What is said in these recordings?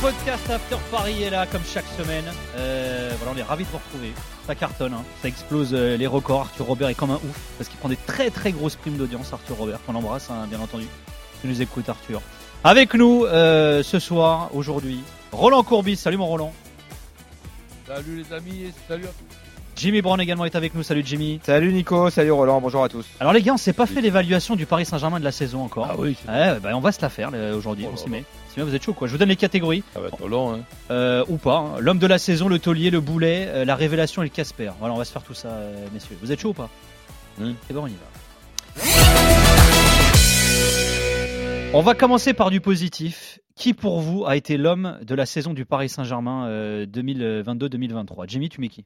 Podcast After Paris est là comme chaque semaine. Euh, voilà, on est ravis de vous retrouver. Ça cartonne, hein. ça explose euh, les records. Arthur Robert est comme un ouf parce qu'il prend des très très grosses primes d'audience. Arthur Robert, qu'on embrasse hein, bien entendu. Tu nous écoutes Arthur. Avec nous euh, ce soir, aujourd'hui, Roland Courbis. Salut mon Roland. Salut les amis et salut à tous. Jimmy Brown également est avec nous. Salut Jimmy. Salut Nico, salut Roland, bonjour à tous. Alors les gars, on s'est pas fait l'évaluation du Paris Saint-Germain de la saison encore. Ah oui, Ouais, bah, on va se la faire aujourd'hui. Oh on s'y met. Si vous êtes chaud quoi? Je vous donne les catégories. ça va être long. Hein. Euh, ou pas. hein. L'homme de la saison, le taulier, le boulet, euh, la révélation et le Casper. Voilà, on va se faire tout ça, euh, messieurs. Vous êtes chaud ou pas? Oui. C'est bon, on y va. On va commencer par du positif. Qui pour vous a été l'homme de la saison du Paris Saint-Germain euh, 2022-2023 Jimmy, tu mets qui?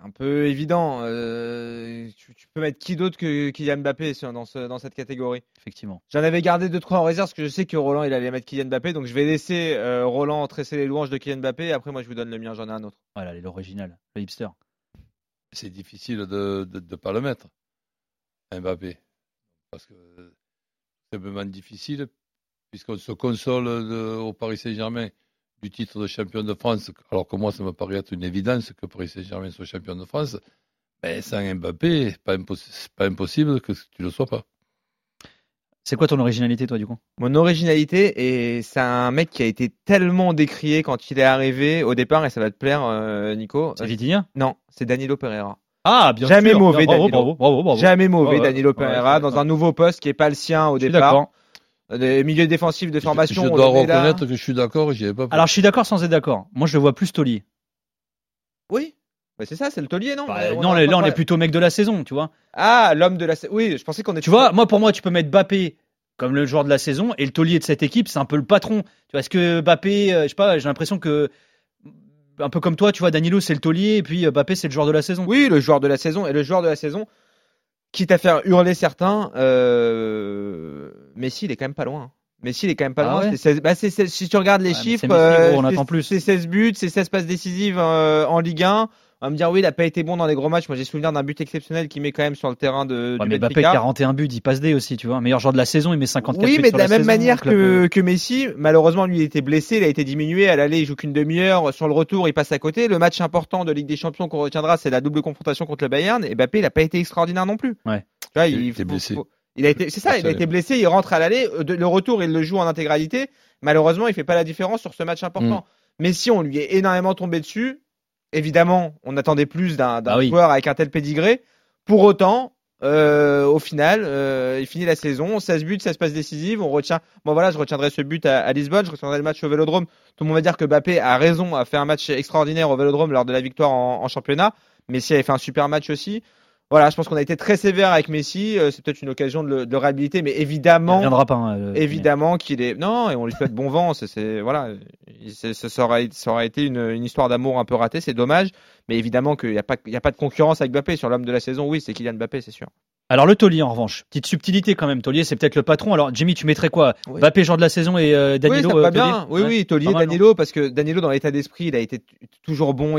Un peu évident. euh, tu, tu peux mettre qui d'autre que Kylian Mbappé dans, ce- dans cette catégorie? Effectivement. J'en avais gardé deux trois en réserve parce que je sais que Roland il allait mettre Kylian Mbappé, donc je vais laisser euh, Roland tresser les louanges de Kylian Mbappé. Et après moi je vous donne le mien, j'en ai un autre. Voilà, l'original, le hipster. C'est difficile de ne pas le mettre, Mbappé. Parce que c'est vraiment difficile, puisqu'on se console de- au Paris Saint-Germain du titre de champion de France, alors que moi, ça me paraît être une évidence que Paris Saint-Germain soit champion de France. Mais sans Mbappé, c'est pas, impos- c'est pas impossible que tu ne le sois pas. C'est quoi ton originalité, toi, du coup? Mon originalité et c'est un mec qui a été tellement décrié quand il est arrivé au départ et ça va te plaire euh, Nico. C'est Vitinha? Non, c'est Danilo Pereira. Ah, bien Jamais sûr. mauvais, Bravo, Danilo. bravo, bravo, bravo. Jamais mauvais. Danilo Pereira dans un nouveau poste qui est pas le sien au Je suis départ. Des milieux défensifs de formation. je on dois reconnaître que je suis d'accord, j'y avais pas Alors, je suis d'accord sans être d'accord. Moi, je le vois plus taulier. Oui. C'est ça, c'est le taulier, non Bah, non, est là, on est plutôt mec de la saison, tu vois. Ah, l'homme de la. sa- Oui, je pensais qu'on était. Tu vois, moi, pour moi, tu peux mettre Bappé comme le joueur de la saison et le taulier de cette équipe, c'est un peu le patron. Tu vois, est-ce que Bappé, euh, je sais pas, j'ai l'impression que un peu comme toi, tu vois, Danilo, c'est le taulier et puis euh, Bappé, c'est le joueur de la saison. Oui, le joueur de la saison et le joueur de la saison. Quitte à faire hurler certains, euh... Messi, il est quand même pas loin. Messi, il est quand même pas Ah loin. ouais C'est 16 bah, c'est- c'est- si tu regardes les Ouais, chiffres, Messi, euh, gros, on c'est- attend plus. c'est 16 buts, c'est 16 passes décisives euh, en Ligue 1. On va me dire, oui, il a pas été bon dans les gros matchs. Moi, j'ai souvenir d'un but exceptionnel qu'il met quand même sur le terrain de, Ouais, du mais Bappé, Benfica. 41 buts, il passe des aussi, tu vois. Meilleur joueur de la saison, il met 54 Oui, buts mais sur de la, même saison, manière que, euh, que Messi, malheureusement, lui, il était blessé, il a été diminué. À l'aller, il joue qu'une demi-heure. Sur le retour, il passe à côté. Le match important de Ligue des Champions qu'on retiendra, c'est la double confrontation contre le Bayern. Et Mbappé, il n'a pas été extraordinaire non plus. Ouais. Tu vois, Il il, était faut- blessé. faut- il a été, c'est ça, il a été blessé, il rentre à l'aller. Euh, Le retour, il le joue en intégralité. Malheureusement, il fait pas la différence sur ce match important. Mm. Mais si on lui est énormément tombé dessus, évidemment, on attendait plus d'un d'un Ah oui. joueur avec un tel pédigré. Pour autant, euh, au final, euh, il finit la saison, 16 buts, 16 passes décisives. On retient, bon voilà, je retiendrai ce but à, à Lisbonne, je retiendrai le match au Vélodrome. Tout le monde va dire que Mbappé a raison, a fait un match extraordinaire au Vélodrome lors de la victoire en, en championnat. Messi avait fait un super match aussi. Voilà, je pense qu'on a été très sévère avec Messi. Euh, C'est peut-être une occasion de le, de le réhabiliter, mais il évidemment, reviendra pas. hein, euh, évidemment qu'il est non et on lui souhaite bon vent c'est c'est- voilà Il- ça, aurait, ça aurait été une, une histoire d'amour un peu ratée c'est dommage mais évidemment qu'il n'y a pas il y a pas de concurrence avec Mbappé sur l'homme de la saison oui c'est Kylian Mbappé c'est sûr Alors le taulier en revanche, petite subtilité quand même. Taulier, c'est peut-être le patron. Alors Jimmy, tu mettrais quoi? Oui. Bappé joueur de la saison et euh, Danilo oui ça me va euh, bien oui Ouais. oui Taulier mal, Danilo parce que Danilo dans l'état d'esprit il a été toujours bon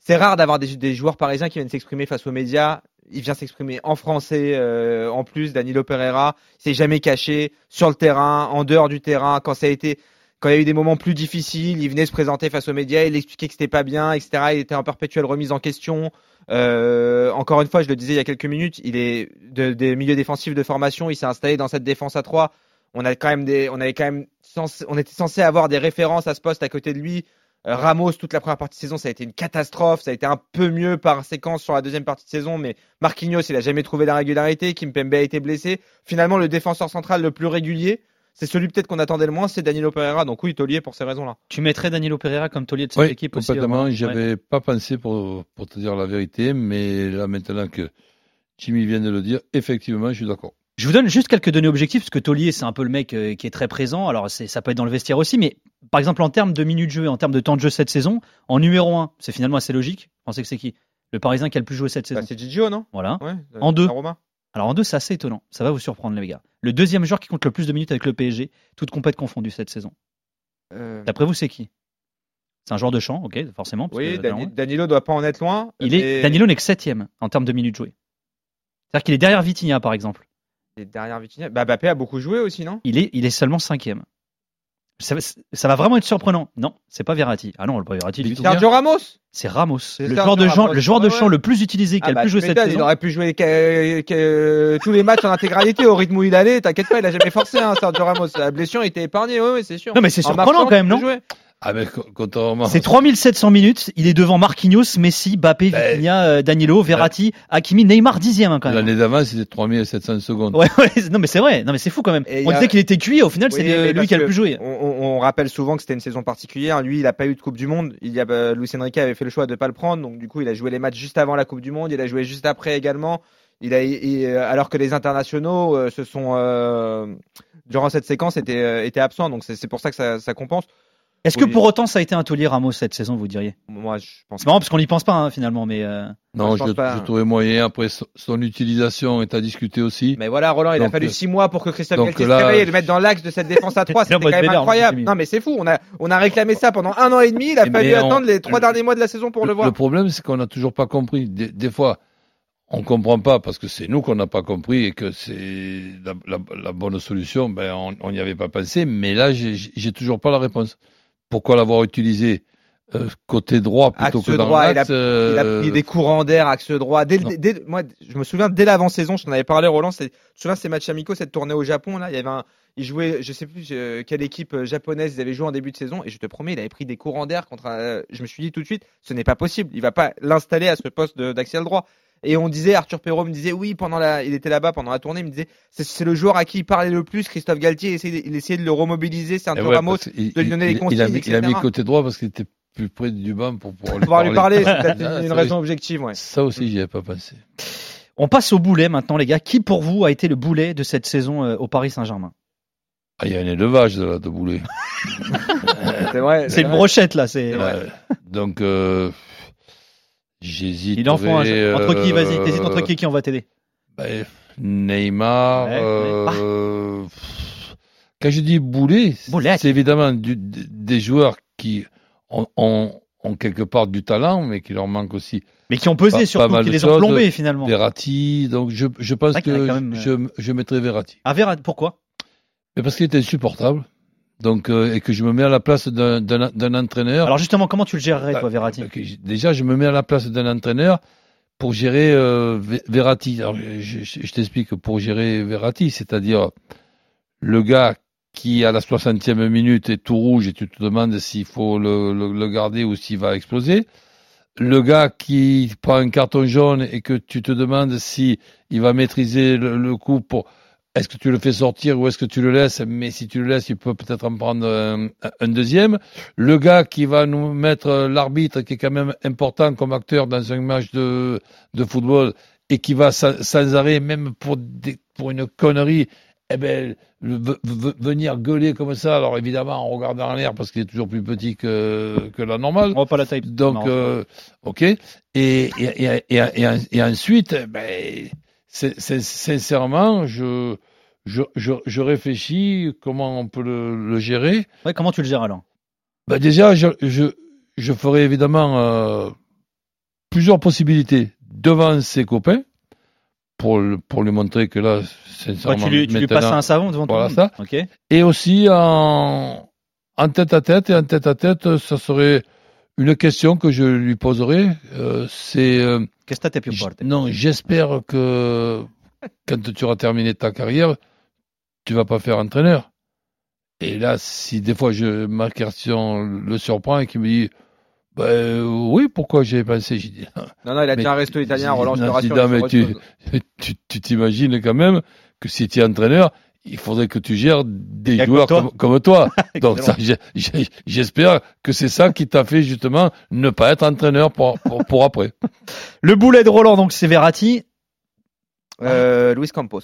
c'est rare d'avoir des, des joueurs parisiens qui viennent s'exprimer face aux médias il vient s'exprimer en français euh, en plus Danilo Pereira il s'est jamais caché sur le terrain en dehors du terrain quand ça a été quand il y a eu des moments plus difficiles, il venait se présenter face aux médias, il expliquait que c'était pas bien, etc. Il était en perpétuelle remise en question. Euh, encore une fois, je le disais il y a quelques minutes, il est de- des milieux défensifs de formation, il s'est installé dans cette défense à 3. On a quand même des, on avait quand même, on était censé avoir des références à ce poste à côté de lui. Euh, Ramos, toute la première partie de saison, ça a été une catastrophe. Ça a été un peu mieux par séquence sur la deuxième partie de saison, mais Marquinhos, il a jamais trouvé la régularité. Kimpembe a été blessé. Finalement, le défenseur central le plus régulier, c'est celui peut-être qu'on attendait le moins, c'est Danilo Pereira. Donc oui, taulier pour ces raisons-là. Tu mettrais Danilo Pereira comme taulier de cette oui, équipe aussi. Complètement. Hein, J'avais pas pensé pour, te dire la vérité, mais là maintenant que Jimmy vient de le dire, effectivement, je suis d'accord. Je vous donne juste quelques données objectives, parce que Taulier, c'est un peu le mec euh, qui est très présent. Alors, ça peut être dans le vestiaire aussi, mais par exemple, en termes de minutes jouées, en termes de temps de jeu cette saison, en numéro 1, c'est finalement assez logique. Vous pensez que c'est qui? Le Parisien qui a le plus joué cette bah, saison bah, C'est Gigio, non? Voilà. Ouais, en 2, alors en deux, c'est assez étonnant. Ça va vous surprendre, les gars. Le deuxième joueur qui compte le plus de minutes avec le PSG, toutes compètes confondues cette saison. Euh, D'après vous, c'est qui? C'est un joueur de champ, ok, forcément. parce Oui, que, Danilo doit pas en être loin. il est, Danilo n'est que septième en termes de minutes jouées. C'est-à-dire qu'il est derrière Vitinha, par exemple. il est derrière Vitinha. Bah, a beaucoup joué aussi, non? Il est, il est seulement cinquième. Ça, va- ça va vraiment être surprenant. Non, c'est pas Verratti. Ah non, pas Verratti du tout. Sergio Ramos C'est Ramos, le joueur de, Ramos. le joueur de Ah champ le plus utilisé, qui Ah a bah, le plus joué cette saison. Il aurait pu jouer tous les matchs en intégralité au rythme où il allait. T'inquiète pas, il a jamais forcé, hein, Sergio Ramos. La blessure était épargnée, oui, oui, c'est sûr. Non, mais c'est En surprenant quand même, non. Ah, mais. C'est 3700 minutes. Il est devant Marquinhos, Messi, Bappé, Ben, Vitinha, euh, Danilo, Verratti, Hakimi, Neymar dixième hein, quand même. L'année d'avant, c'était 3700 secondes. Ouais, ouais, non mais c'est vrai, non mais c'est fou quand même. Et On a- disait qu'il était cuit, au final Oui, c'est lui qui a le plus joué. On, on- on rappelle souvent que c'était une saison particulière. Lui, il a pas eu de Coupe du Monde. Il y a, euh, Luis Enrique avait fait le choix de pas le prendre. Donc, du coup, il a joué les matchs juste avant la Coupe du Monde. Il a joué juste après également. Il a, il- euh, alors que les internationaux euh, se sont, euh, durant cette séquence, étaient, euh, étaient absents. Donc, c'est c'est pour ça que ça, ça compense. Est-ce que pour autant ça a été un taulier Ramos cette saison, vous diriez? Moi, je pense C'est marrant parce qu'on n'y pense pas hein, finalement, mais euh, Non, je je, pense pas. je trouvais moyen. Après, son, utilisation est à discuter aussi. Mais voilà, Roland, il a fallu euh, six mois pour que Christophe Galtier se réveille et le mettre dans l'axe de cette défense à trois. Là, C'était on va quand même incroyable. Non, mais c'est fou. On a, on a réclamé ça pendant un an et demi. Il a Mais fallu on- attendre les trois derniers mois de la saison pour le voir. Le problème, c'est qu'on n'a toujours pas compris. Des, des fois, on comprend pas parce que c'est nous qu'on n'a pas compris et que c'est la, la- la bonne solution. Ben, on- n'y avait pas pensé. Mais là, j'ai j'ai toujours pas la réponse. Pourquoi l'avoir utilisé euh, côté droit plutôt Axe que dans droit, il a- Il a euh, pris des courants d'air, axe droit. Dès, moi, je me souviens dès l'avant-saison, je t'en avais parlé, Roland. c'est- Tu te souviens ces matchs amicaux, cette tournée au Japon là, il y avait un, il jouait, je sais plus euh, quelle équipe euh, japonaise ils avaient joué en début de saison, et je te promets, il avait pris des courants d'air contre. un- je me suis dit tout de suite, ce n'est pas possible. Il va pas l'installer à ce poste d'axial droit. Et on disait, Arthur Perrault me disait, oui, pendant la, il était là-bas pendant la tournée, il me disait, c'est- c'est le joueur à qui il parlait le plus. Christophe Galtier, il essayait, il essayait de le remobiliser, c'est un ouais, Ramos, de lui donner il- les il a consignes, mis, il a mis etc. côté droit parce qu'il était plus près du banc pour pouvoir lui pouvoir lui parler, c'est peut-être Ah, une, raison objective, ouais. Ça aussi, j'y avais pas pensé. on passe au boulet maintenant les gars. Qui pour vous a été le boulet de cette saison euh, au Paris Saint-Germain? Ah, il y a un élevage de, là, de boulet. C'est vrai. C'est une vrai. brochette là, c'est. Ouais. Donc, euh, j'hésite. Il en faut un. Entre qui, vas-y, t'hésites entre qui qui on va t'aider ben, Neymar. Ouais, euh, Quand je dis boulet, c'est évidemment du- des joueurs qui ont, ont- ont quelque part du talent, mais qui leur manque aussi Mais qui ont pesé Pas- pas surtout, mal qui les ont plombés finalement. Verratti. Donc, je, je pense que même, je, je mettrai Verratti. Ah Verratti, pourquoi? Mais parce qu'il était insupportable. Donc, euh, et que je me mets à la place d'un- entraîneur. Alors justement, comment tu le gérerais toi Verratti j- Déjà, je me mets à la place d'un entraîneur pour gérer euh, Ve- Verratti. Alors, je je- je t'explique pour gérer Verratti, c'est-à-dire le gars qui à la 60e minute est tout rouge et tu te demandes s'il faut le, le- le garder ou s'il va exploser. Le gars qui prend un carton jaune et que tu te demandes si il va maîtriser le, le coup pour est-ce que tu le fais sortir ou est-ce que tu le laisses? Mais si tu le laisses, il peut peut-être en prendre un, un deuxième. Le gars qui va nous mettre euh, l'arbitre, qui est quand même important comme acteur dans un match de, de football et qui va sans, sans arrêt, même pour, des, pour une connerie, eh ben, le- venir gueuler comme ça. Alors évidemment, en regardant en l'air parce qu'il est toujours plus petit que, que la normale. On va pas la taille. Donc, euh, ok. Et, et, et, et, ensuite, ben, sincèrement, je, je, je, je réfléchis comment on peut le, le gérer. Ouais, comment tu le gères alors Ben déjà, je, je, je ferai évidemment euh, plusieurs possibilités devant ses copains pour, le- pour lui montrer que là, Ouais, sincèrement, tu lui, tu lui passes un savon devant voilà le monde. ça. Ok. et aussi en, en tête à tête. Et en tête à tête, ça serait une question que je lui poserai. euh, c'est euh, Qu'est-ce que t'as più j- forte? non, j'espère que quand tu auras terminé ta carrière, tu vas pas faire entraîneur. Et là, si des fois je, ma question le surprend et qu'il me dit, ben oui, pourquoi pensé J'ai dit, Non, non, il a déjà un resto italien, Roland, je te rassure. non, mais tu- tu tu t'imagines quand même que si tu es entraîneur, il faudrait que tu gères des joueurs comme comme, comme toi. Donc j'espère que c'est ça qui t'a fait justement ne pas être entraîneur pour, pour, pour après. Le boulet de Roland, donc c'est Verratti. Euh, Luis Campos.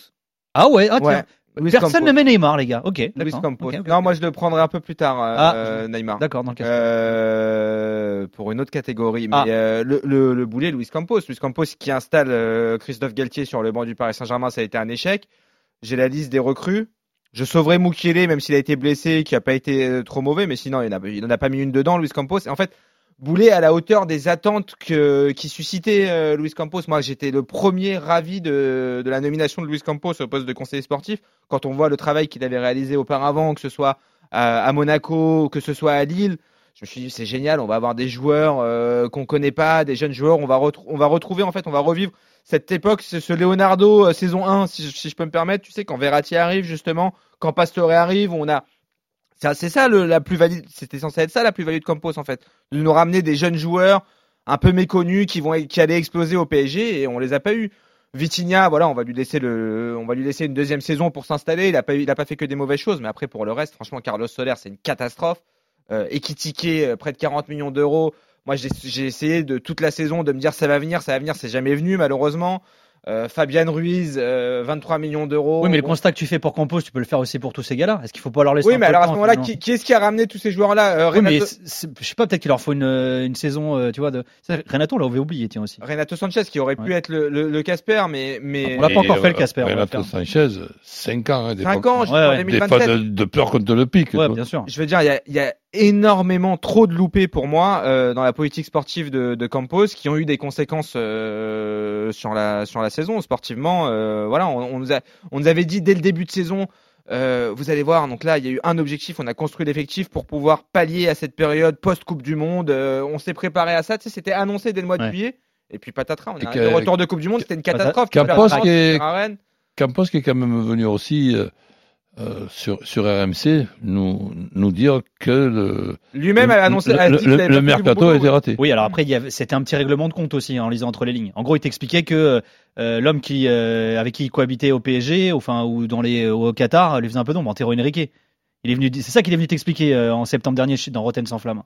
Ah ouais, ah, tiens. Ouais. Luis Personne Campos. ne met Neymar, les gars. Ok, Luis. Campos. Ok, ok, Non, moi je le prendrai un peu plus tard, euh, Ah. euh, Neymar. D'accord, dans le cas. Euh, pour une autre catégorie. Mais Ah. euh, le, le, le boulet, Luis Campos. Luis Campos qui installe euh, Christophe Galtier sur le banc du Paris Saint-Germain, ça a été un échec. J'ai la liste des recrues. Je sauverai Mukiele, même s'il a été blessé, qui a pas été euh, trop mauvais, mais sinon il n'en a, pas mis une dedans, Luis Campos. Et en fait, Boulet à la hauteur des attentes qui suscitait euh, Luis Campos. Moi, j'étais le premier ravi de, la nomination de Luis Campos au poste de conseiller sportif. Quand on voit le travail qu'il avait réalisé auparavant, que ce soit à Monaco, que ce soit à Lille, je me suis dit c'est génial. On va avoir des joueurs euh, qu'on connaît pas, des jeunes joueurs. On va, on va retrouver en fait, on va revivre cette époque, ce, ce Leonardo euh, saison 1, si, je- peux me permettre. Tu sais quand Verratti arrive justement, quand Pastore arrive, on a c'est ça la plus-value, c'était censé être ça la plus-value de Campos en fait, de nous ramener des jeunes joueurs un peu méconnus qui vont qui allaient exploser au PSG et on les a pas eu. Vitinha, voilà, on va lui laisser le, on va lui laisser une deuxième saison pour s'installer. Il a pas pas fait que des mauvaises choses, mais après pour le reste, franchement, Carlos Soler, c'est une catastrophe. Euh, Ekitike, euh, près de 40 millions d'euros. Moi, j'ai essayé de toute la saison de me dire ça va venir, ça va venir, c'est jamais venu malheureusement. Euh, Fabian Ruiz, euh, 23 millions d'euros. Oui, mais le constat que tu fais pour Campos, tu peux le faire aussi pour tous ces gars-là. Est-ce qu'il faut pas leur laisser Oui, mais alors à ce moment-là, qui, qui est-ce qui a ramené tous ces joueurs-là euh, Oui, Renato, je sais pas, peut-être qu'il leur faut une, euh, une saison, euh, tu vois. De... Renato, on l'avait oublié, tiens aussi. Renato Sanchez qui aurait pu Ouais. être le, Casper, mais, mais On l'a pas encore fait, le euh, Casper, Renato faire. Sanchez, 5 ans. Hein, des 5 fois- ans, Ouais, jusqu'en ouais. Des fois 2027. de, de peur qu'on te le pique. Ouais, bien sûr. Je veux dire, il y a, il y a énormément trop de loupés pour moi euh, dans la politique sportive de, de Campos qui ont eu des conséquences euh, sur la sur la saison sportivement. euh, voilà, on, on nous a, on nous avait dit dès le début de saison. vous allez voir, donc là, il y a eu un objectif. On a construit l'effectif pour pouvoir pallier à cette période post-Coupe du Monde. on s'est préparé à ça. Tu sais, c'était annoncé dès le mois de Ouais. juillet. Et puis patatras, on a le retour de Coupe du Monde. C'était une catastrophe. Campos qui est-. Campos qui est quand même venu aussi euh, sur, sur RMC nous, nous dire que le, Lui-même a annoncé. le, le- mercato a été raté. Oui, alors après, c'était un petit règlement de compte aussi, hein, en lisant entre les lignes. En gros, il t'expliquait que euh, l'homme qui, euh, avec qui il cohabitait au PSG, enfin, ou dans les, au Qatar, lui faisait un peu d'ombre, Antero Henrique. Il est venu, c'est ça qu'il est venu t'expliquer euh, en septembre dernier dans Rotten sans flamme.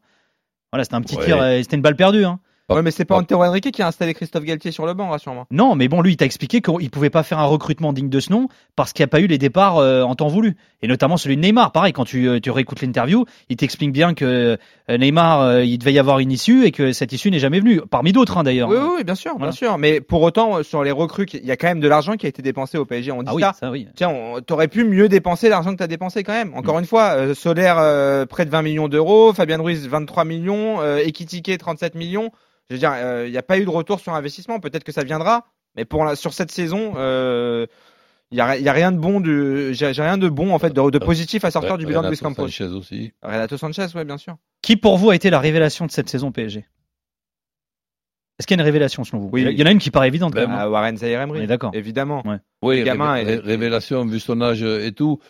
Voilà, c'était un petit Ouais. tir, c'était une balle perdue. Hein. Ouais, mais c'est pas. Antero Henrique qui a installé Christophe Galtier sur le banc, rassure-moi. Non, mais bon, lui, il t'a expliqué qu'il pouvait pas faire un recrutement digne de ce nom parce qu'il n'y a pas eu les départs euh, en temps voulu. Et notamment celui de Neymar. Pareil, quand tu, euh, tu réécoutes l'interview, il t'explique bien que euh, Neymar, euh, il devait y avoir une issue et que cette issue n'est jamais venue. Parmi d'autres, hein, d'ailleurs. Oui, oui, bien sûr, Voilà. bien sûr. Mais pour autant, sur les recrues, il y a quand même de l'argent qui a été dépensé au PSG. On dit Ah oui, ça. ça oui. Tiens, on- t'aurais pu mieux dépenser l'argent que t'as dépensé quand même. Encore une fois, euh, Solaire près de 20 millions d'euros, Fabien Ruiz 23 millions, euh, Ekitike 37 millions. Je veux dire, il n'y a pas eu de retour sur investissement. Peut-être que ça viendra, mais pour la, sur cette saison, il y a, y a rien de bon, de, j'ai j'ai rien de bon en fait, de, de positif à sortir du bilan de Luis Renato Campos. Sanchez aussi. Renato Sanchez, ouais, bien sûr. Qui pour vous a été la révélation de cette saison PSG Est-ce qu'il y a une révélation selon vous? Oui. Il y en a une qui paraît évidente. Ben, quand même, hein. Ah, Warren Zaïre Emery, d'accord. évidemment. Oui, Le gamin révé- est- ré- révélation vu son âge et tout.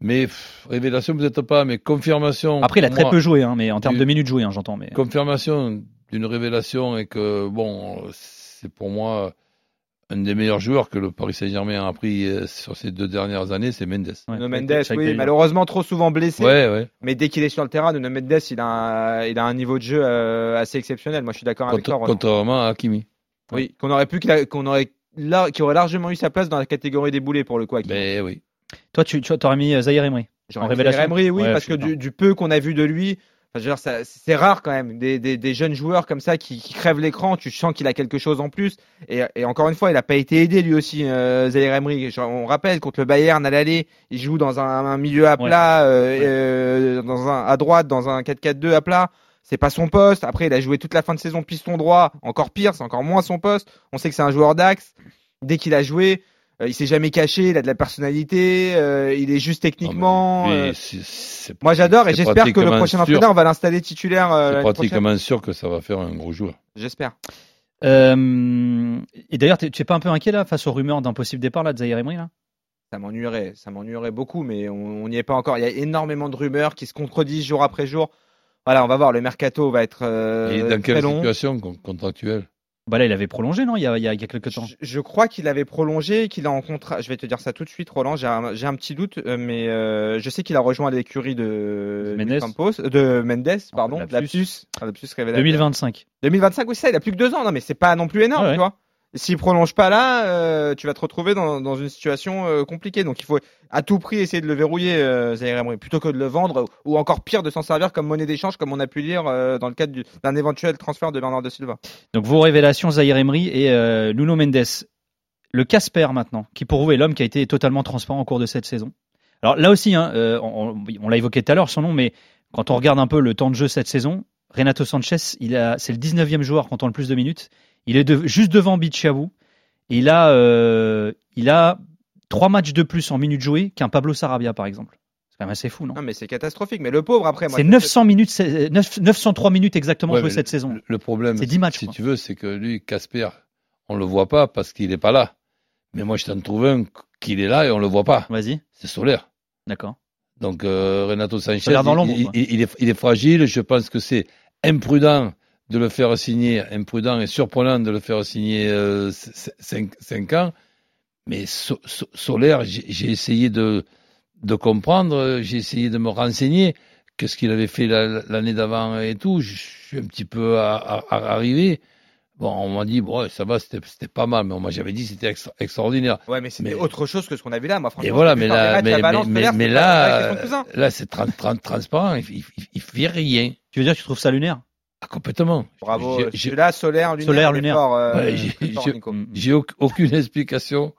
Mais pff, révélation peut-être pas, mais confirmation. Après, il a très peu joué, hein, mais en termes du- de minutes jouées, hein, j'entends. Mais Confirmation d'une révélation et que bon, c'est pour moi un des meilleurs joueurs que le Paris Saint-Germain a appris euh, sur ces deux dernières années, c'est Mendes. Ouais, Nuno Mendes, oui, malheureusement trop souvent blessé. Ouais, ouais. Mais dès qu'il est sur le terrain, Nuno Mendes, il a un, il a un niveau de jeu euh, assez exceptionnel. Moi, je suis d'accord avec toi. Contrairement à Hakimi. Oui, qu'on aurait pu, qu'on aurait, là, qui aurait largement eu sa place dans la catégorie des boulets pour le coup. Hakimi. Ben oui. toi, tu, tu aurais mis euh, Zahir Emery. J'aurais en mis Emery, oui, Ouais, parce que du peu qu'on a vu de lui, enfin, c'est rare quand même des, des, des jeunes joueurs comme ça qui, qui crèvent l'écran. Tu sens qu'il a quelque chose en plus. Et, et encore une fois, il n'a pas été aidé lui aussi, euh, Emery. On rappelle contre le Bayern à l'aller, il joue dans un, un milieu à Ouais. plat, euh, Ouais. euh, dans un à droite, dans un 4-4-2 à plat. C'est pas son poste. Après, il a joué toute la fin de saison piston droit. Encore pire, c'est encore moins son poste. On sait que c'est un joueur d'axe. Dès qu'il a joué, il s'est jamais caché. Il a de la personnalité. euh, il est juste techniquement. Non, euh, moi j'adore et j'espère que le prochain sûr- entraîneur va l'installer titulaire euh, C'est pratiquement sûr que ça va faire un gros joueur. J'espère. Euh, et d'ailleurs, tu es pas un peu inquiet là face aux rumeurs d'un possible départ là de Zahir Emery là? Ça m'ennuierait, ça m'ennuierait beaucoup, mais on n'y est pas encore. Il y a énormément de rumeurs qui se contredisent jour après jour. Voilà, on va voir. Le mercato va être euh, Et dans très quelle long. situation con- contractuelle? Bah là, il avait prolongé, non il y, a, il y quelques temps. Je, je crois qu'il avait prolongé, qu'il a en contrat. Je vais te dire ça tout de suite, Roland. J'ai un, un petit doute, euh, mais euh, je sais qu'il a rejoint l'écurie de Mendes. Campos, de Mendes, pardon, lapsus. lapsus, Ah, lapsus révélateur. 2025. 2025, oui, ça, il a plus que deux ans. Non, mais c'est pas non plus énorme, ouais. tu vois. S'il prolonge pas là, euh, tu vas te retrouver dans, une situation euh, compliquée. Donc il faut à tout prix essayer de le verrouiller, euh, Zaire Emery, plutôt que de le vendre ou encore pire de s'en servir comme monnaie d'échange, comme on a pu lire euh, dans le cadre du- d'un éventuel transfert de Bernardo Silva. Donc vos révélations, Zahir Emery et Nuno Mendes. Le Casper maintenant, qui pour vous est l'homme qui a été totalement transparent au cours de cette saison. Alors là aussi, hein, on, l'a évoqué tout à l'heure son nom, mais quand on regarde un peu le temps de jeu cette saison, Renato Sanchez, c'est le 19e joueur comptant le plus de minutes. Il est de- juste devant Bichiabou. Et il a, euh, il a trois matchs de plus en minutes jouées qu'un Pablo Sarabia, par exemple. C'est quand même assez fou, non? Non mais c'est catastrophique. Mais le pauvre après, moi, C'est je- 900 minutes, c'est- neuf- 903 minutes exactement Ouais, jouées cette saison. Le, problème, C'est 10 matchs, si quoi. tu veux, c'est que lui, Casper, on le voit pas parce qu'il est pas là. Mais moi, je t'en trouve un qu'il est là et on le voit pas. Vas-y, C'est solaire. d'accord. Donc euh, Renato Sanchez, dans il est, il est fragile. Je pense que c'est imprudent de le faire signer, imprudent et surprenant de le faire signer 5 ans. Mais So- So- Solaire, j'ai essayé de, de comprendre, j'ai essayé de me renseigner. Qu'est-ce qu'il avait fait la- l'année d'avant et tout. Je suis un petit peu à- à- à- arrivé. Bon, on m'a dit, bon, ça va, c'était c'était pas mal. Mais moi, j'avais dit c'était extra- extraordinaire. Ouais, mais c'était Mais- autre chose que ce qu'on a vu là. Moi, franchement, Et voilà, mais là, mais, là, là, c'est tran- tran- transparent. Il, il, il- il fait rien. Tu veux dire que tu trouves ça lunaire? Ah, complètement. Bravo. Là, solaire, lunaire. Solaire, lunaire. fort, euh, Ouais, j'ai- aucune explication,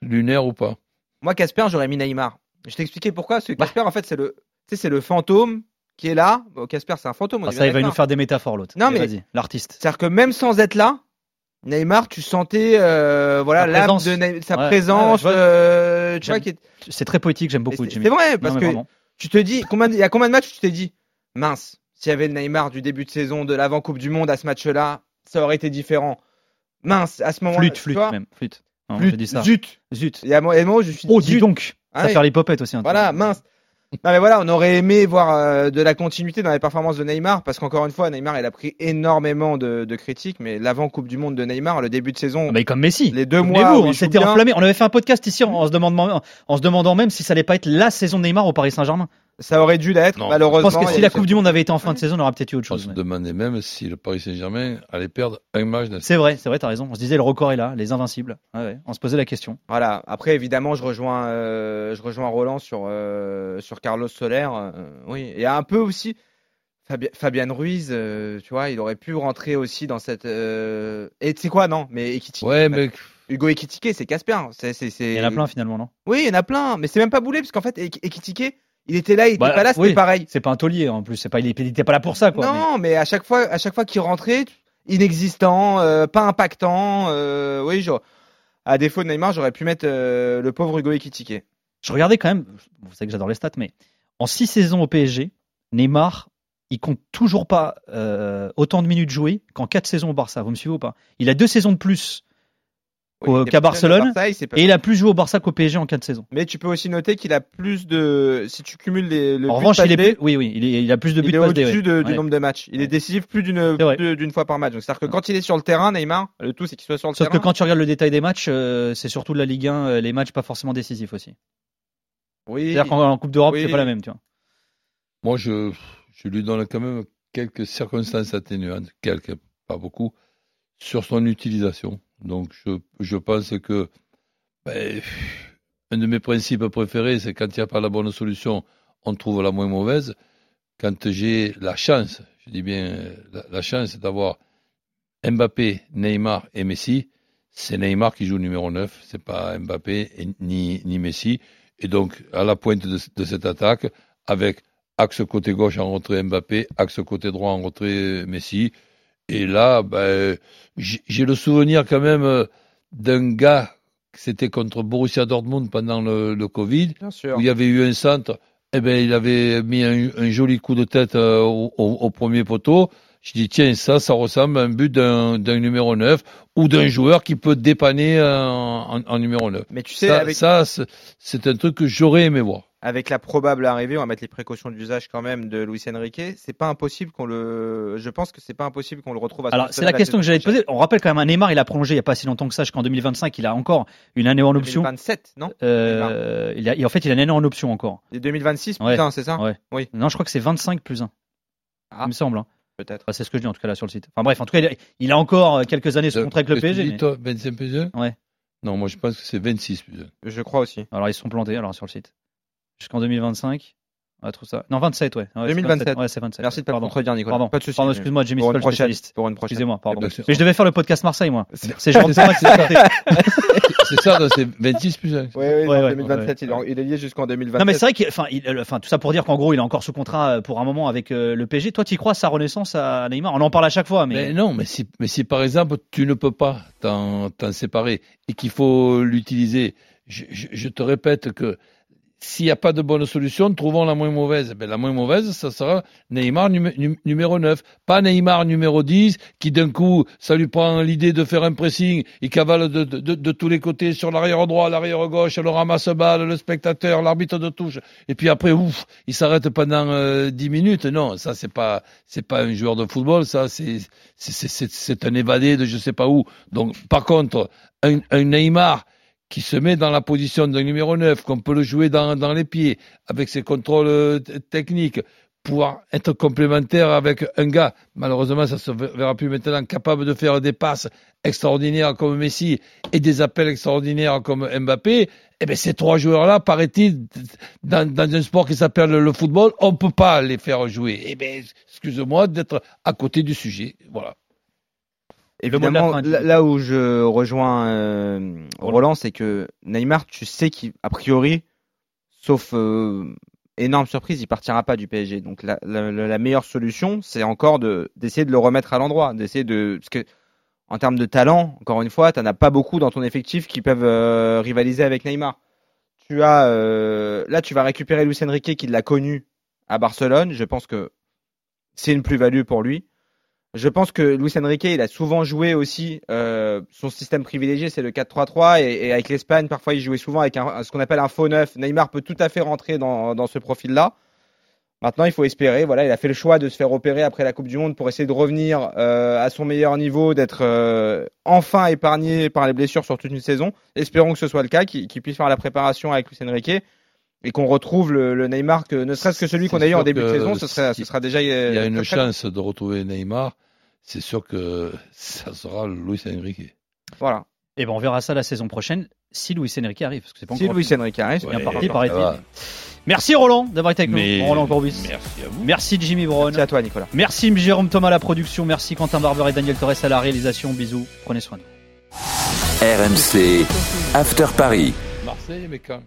lunaire ou pas. Moi, Casper, j'aurais mis Neymar. Je t'expliquer pourquoi. Parce que Casper, en fait, c'est le, tu sais, c'est le fantôme qui est là. Bon, Casper, c'est un fantôme. on Ah, Ça, il va nous faire des métaphores, l'autre. Non, mais- Vas-y, l'artiste. C'est-à-dire que même sans être là, Neymar, tu sentais, euh, voilà, l'âme présence. de sa Ouais. présence, Ouais, vois. euh, tu vois, J'aime. qui est- C'est très poétique, j'aime beaucoup. C'est- Jimmy. c'est vrai, parce que vraiment. tu te dis, combien, il y a combien de matchs où tu t'es dit, mince, s'il y avait le Neymar du début de saison, de l'avant Coupe du Monde à ce match-là, ça aurait été différent. Mince, à ce moment-là. Flûte, flûte même. Flûte. Non, flûte, ça. Zut. Zut. Il y a mo- il y a des moments où je suis Oh, dis zut. donc. Ah Ça oui. faire l'hypopète aussi. un peu. Voilà, mince. Non mais voilà, on aurait aimé voir euh, de la continuité dans les performances de Neymar parce qu'encore une fois, Neymar il a pris énormément de, de critiques, mais l'avant Coupe du Monde de Neymar, le début de saison, Ah, Mais comme Messi. les deux mois, où on s'était enflammé. On avait fait un podcast ici en, en se demandant, en se demandant même si ça allait pas être la saison de Neymar au Paris Saint-Germain. Ça aurait dû l'être. Non. Je Malheureusement, pense que si la Coupe du Monde avait été en fin de saison, on aurait peut-être eu autre On chose. se mais- demandait même si le Paris Saint-Germain allait perdre un match C'est vrai, c'est vrai, t'as raison. On se disait le record est là, les invincibles. Ouais, ouais. On se posait la question. Voilà. Après, évidemment, je rejoins, euh, je rejoins Roland sur euh, sur Carlos Soler. euh, oui, et un peu aussi Fabi- Fabian Ruiz. euh, tu vois, il aurait pu rentrer aussi dans cette. euh, Et tu sais quoi, non Mais Ekitike, Ouais, mais Hugo Ekitike, c'est Casper. C'est... Il y en a plein finalement, non? Oui, il y en a plein, mais c'est même pas boulé parce qu'en fait, Ek- Ekitike, il était là, il était Bah, pas là, c'était oui. pareil. C'est pas un taulier en plus. C'est pas, il était pas là pour ça, quoi. non, mais... à chaque fois, à chaque fois qu'il rentrait, inexistant, euh, pas impactant. euh, oui, genre, à défaut de Neymar, j'aurais pu mettre euh, le pauvre Hugo Ekitike. Je regardais quand même, vous savez que j'adore les stats, mais en six saisons au PSG, Neymar, il compte toujours pas autant de minutes jouées qu'en quatre saisons au Barça. Vous me suivez ou pas? Il a deux saisons de plus Oui, qu'à Barcelone, et il a plus joué au Barça qu'au PSG en quatre saisons. Mais tu peux aussi noter qu'il a plus de. Si tu cumules les. Le en but revanche, il est oui, oui, il, est- il a plus de buts il est passés, au-dessus ouais. de- du Ouais. nombre de matchs. Il Ouais. est décisif plus d'une fois par match. Donc c'est-à-dire que quand il est sur le terrain, Neymar, le tout c'est qu'il soit sur le Sauf que terrain. quand tu regardes le détail des matchs, euh, c'est surtout de la Ligue 1, euh, les matchs pas forcément décisifs aussi. Oui. C'est-à-dire qu'en en Coupe d'Europe, Oui. c'est pas la même, tu vois. moi, je, je lui donne quand même quelques circonstances atténuantes, quelques, pas beaucoup, sur son utilisation. Donc, je, je pense que ben, un de mes principes préférés, c'est quand il n'y a pas la bonne solution, on trouve la moins mauvaise. Quand j'ai la chance, je dis bien la, la chance d'avoir Mbappé, Neymar et Messi, c'est Neymar qui joue numéro 9, c'est pas Mbappé ni, ni Messi. Et donc, à la pointe de, de cette attaque, avec axe côté gauche en retrait Mbappé, axe côté droit en retrait Messi. Et là, ben, j'ai le souvenir quand même euh, d'un gars, c'était contre Borussia Dortmund pendant le, le Covid, où il y avait eu un centre, eh ben, il avait mis un, un joli coup de tête euh, au, au- au premier poteau. Je dis, tiens, ça, ça ressemble à un but d'un d'un numéro 9 ou d'un joueur qui peut dépanner en, en numéro 9. Mais tu sais, Ça, avec, ça, c'est- un truc que j'aurais aimé voir. avec la probable arrivée, on va mettre les précautions d'usage quand même de Luis Enrique. C'est pas impossible qu'on le. Je pense que c'est pas impossible qu'on le retrouve à Alors, c'est la question que j'allais te poser. On rappelle quand même un Neymar, il a prolongé il y a pas si longtemps que ça, jusqu'en 2025. Il a encore une année en option. 2027, non? Euh, il a, et en fait, il a une année en option encore. Et 2026, Ouais. putain, c'est ça? Ouais. Oui. Non, je crois que c'est 25 plus 1. Ah. Il me semble. hein. Peut-être. Enfin, c'est ce que je dis en tout cas là sur le site. Enfin bref, en tout cas, il a, il a encore quelques années sous Euh, contrat avec le PSG. tu dis, mais- toi, 25 plus 1 Ouais. Non, moi je pense que c'est 26 plus 1. Je crois aussi. Alors ils se sont plantés alors sur le site. Jusqu'en 2025. On va trouver ça. Non, 27, ouais. Ouais, c'est 2027. Ouais, c'est 27. Merci de pas Pardon. contredire, Nicolas. Pardon. Pas de souci. Pardon, excuse-moi, Jimmy Pour une prochaine. spécialiste. Pour une prochaine. Excusez-moi, pardon. Eh ben, Mais je devais faire le podcast Marseille, moi. C'est- s'est planté. C'est ça, c'est 26 plus 1. Oui, oui, Ouais, non, ouais, 2027, il, est- il est lié jusqu'en 2027. Non mais c'est vrai qu'il, enfin, il- enfin, tout ça pour dire qu'en gros, il est encore sous contrat euh, pour un moment avec euh, le PSG. Toi, tu y crois à sa renaissance à Neymar? On en parle à chaque fois, mais, Mais non, mais si, mais si par exemple tu ne peux pas t'en t'en séparer et qu'il faut l'utiliser, je, je- je te répète que s'il n'y a pas de bonne solution, trouvons la moins mauvaise. Ben, la moins mauvaise, ça sera Neymar numé- num- numéro 9. Pas Neymar numéro 10, qui d'un coup, ça lui prend l'idée de faire un pressing, il cavale de, de, tous les côtés sur l'arrière droit, l'arrière gauche, le ramasse-balle, le spectateur, l'arbitre de touche. Et puis après, ouf, il s'arrête pendant euh, 10 minutes. Non, ça c'est pas c'est pas un joueur de football, ça c'est un évadé de je sais pas où. Donc par contre, un Neymar qui se met dans la position d'un numéro 9, qu'on peut le jouer dans, les pieds, avec ses contrôles euh, techniques, pouvoir être complémentaire avec un gars, malheureusement ça se verra plus maintenant, capable de faire des passes extraordinaires comme Messi et des appels extraordinaires comme Mbappé, eh ben ces trois joueurs-là, paraît-il, dans, un sport qui s'appelle le football, on peut pas les faire jouer. Eh ben, excuse-moi d'être à côté du sujet. Voilà. Le mot de la Évidemment, fin, là, où je rejoins euh, Roland, c'est que Neymar, tu sais qu'a priori, sauf euh, énorme surprise, il partira pas du PSG. Donc la, la- la meilleure solution, c'est encore de d'essayer de le remettre à l'endroit, d'essayer de parce que en termes de talent, encore une fois, tu n'en as pas beaucoup dans ton effectif qui peuvent euh, rivaliser avec Neymar. Tu as là, tu vas récupérer Luis Enrique qui l'a connu à Barcelone. Je pense que c'est une plus-value pour lui. Je pense que Luis Enrique, il a souvent joué aussi euh, son système privilégié, c'est le 4-3-3 et, et avec l'Espagne, parfois il jouait souvent avec ce qu'on appelle un faux neuf. Neymar peut tout à fait rentrer dans, ce profil-là. Maintenant, il faut espérer. Voilà, il a fait le choix de se faire opérer après la Coupe du Monde pour essayer de revenir euh, à son meilleur niveau, d'être euh, enfin épargné par les blessures sur toute une saison. Espérons que ce soit le cas, qu'il puisse faire la préparation avec Luis Enrique et qu'on retrouve le, le Neymar que ne serait-ce que celui qu'on a eu en début de saison, ce sera, si- ce sera déjà. Il y a euh, une chance de retrouver Neymar. C'est sûr que ça sera Luis Enrique. bien. Voilà. Et ben on verra ça la saison prochaine si Luis Enrique arrive, parce que c'est pas Si encore Luis. Enrique arrive, bien Ouais, parti, va. Merci Roland d'avoir été avec Mais nous. Roland Courbis. merci à vous. Merci Jimmy Brown. Merci à toi, Nicolas. Merci Jérôme Thomas à la production. Merci Quentin Barber et Daniel Torres à la réalisation. Bisous. Prenez soin de vous. RMC After Paris. Marseille, mais quand